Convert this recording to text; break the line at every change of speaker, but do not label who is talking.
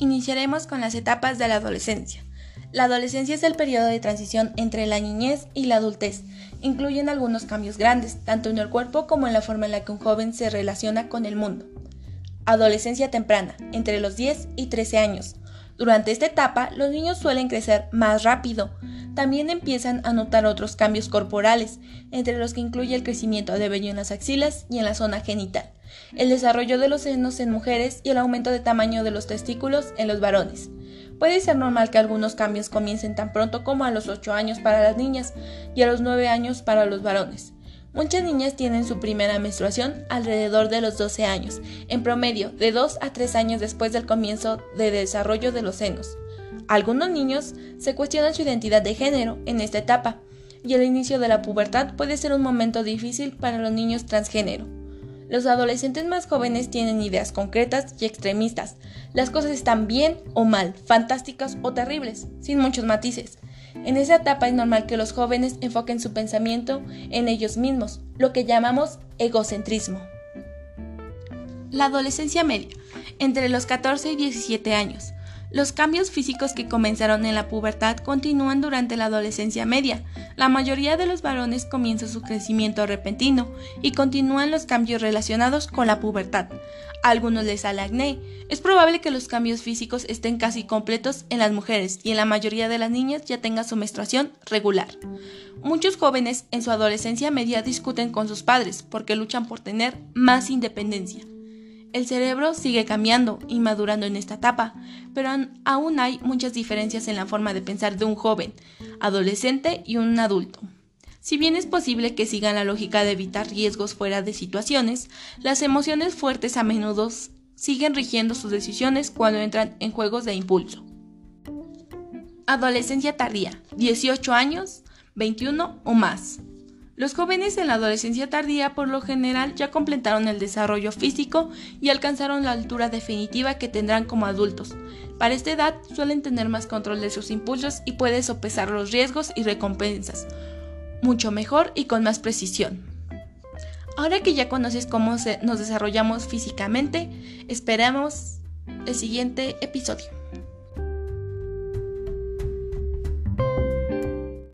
Iniciaremos con las etapas de la adolescencia. La adolescencia es el periodo de transición entre la niñez y la adultez. Incluyen algunos cambios grandes, tanto en el cuerpo como en la forma en la que un joven se relaciona con el mundo. Adolescencia temprana, entre los 10 y 13 años. Durante esta etapa, los niños suelen crecer más rápido. También empiezan a notar otros cambios corporales, entre los que incluye el crecimiento de vello en las axilas y en la zona genital, el desarrollo de los senos en mujeres y el aumento de tamaño de los testículos en los varones. Puede ser normal que algunos cambios comiencen tan pronto como a los 8 años para las niñas y a los 9 años para los varones. Muchas niñas tienen su primera menstruación alrededor de los 12 años, en promedio de 2 a 3 años después del comienzo de desarrollo de los senos. Algunos niños se cuestionan su identidad de género en esta etapa, y el inicio de la pubertad puede ser un momento difícil para los niños transgénero. Los adolescentes más jóvenes tienen ideas concretas y extremistas. Las cosas están bien o mal, fantásticas o terribles, sin muchos matices. En esa etapa es normal que los jóvenes enfoquen su pensamiento en ellos mismos, lo que llamamos egocentrismo. La adolescencia media, entre los 14 y 17 años. Los cambios físicos que comenzaron en la pubertad continúan durante la adolescencia media. La mayoría de los varones comienza su crecimiento repentino y continúan los cambios relacionados con la pubertad. A algunos les sale acné. Es probable que los cambios físicos estén casi completos en las mujeres y en la mayoría de las niñas ya tenga su menstruación regular. Muchos jóvenes en su adolescencia media discuten con sus padres porque luchan por tener más independencia. El cerebro sigue cambiando y madurando en esta etapa, pero aún hay muchas diferencias en la forma de pensar de un joven, adolescente y un adulto. Si bien es posible que sigan la lógica de evitar riesgos fuera de situaciones, las emociones fuertes a menudo siguen rigiendo sus decisiones cuando entran en juegos de impulso. Adolescencia tardía, 18 años, 21 o más. Los jóvenes en la adolescencia tardía por lo general ya completaron el desarrollo físico y alcanzaron la altura definitiva que tendrán como adultos. Para esta edad suelen tener más control de sus impulsos y pueden sopesar los riesgos y recompensas, mucho mejor y con más precisión. Ahora que ya conoces cómo nos desarrollamos físicamente, esperamos el siguiente episodio.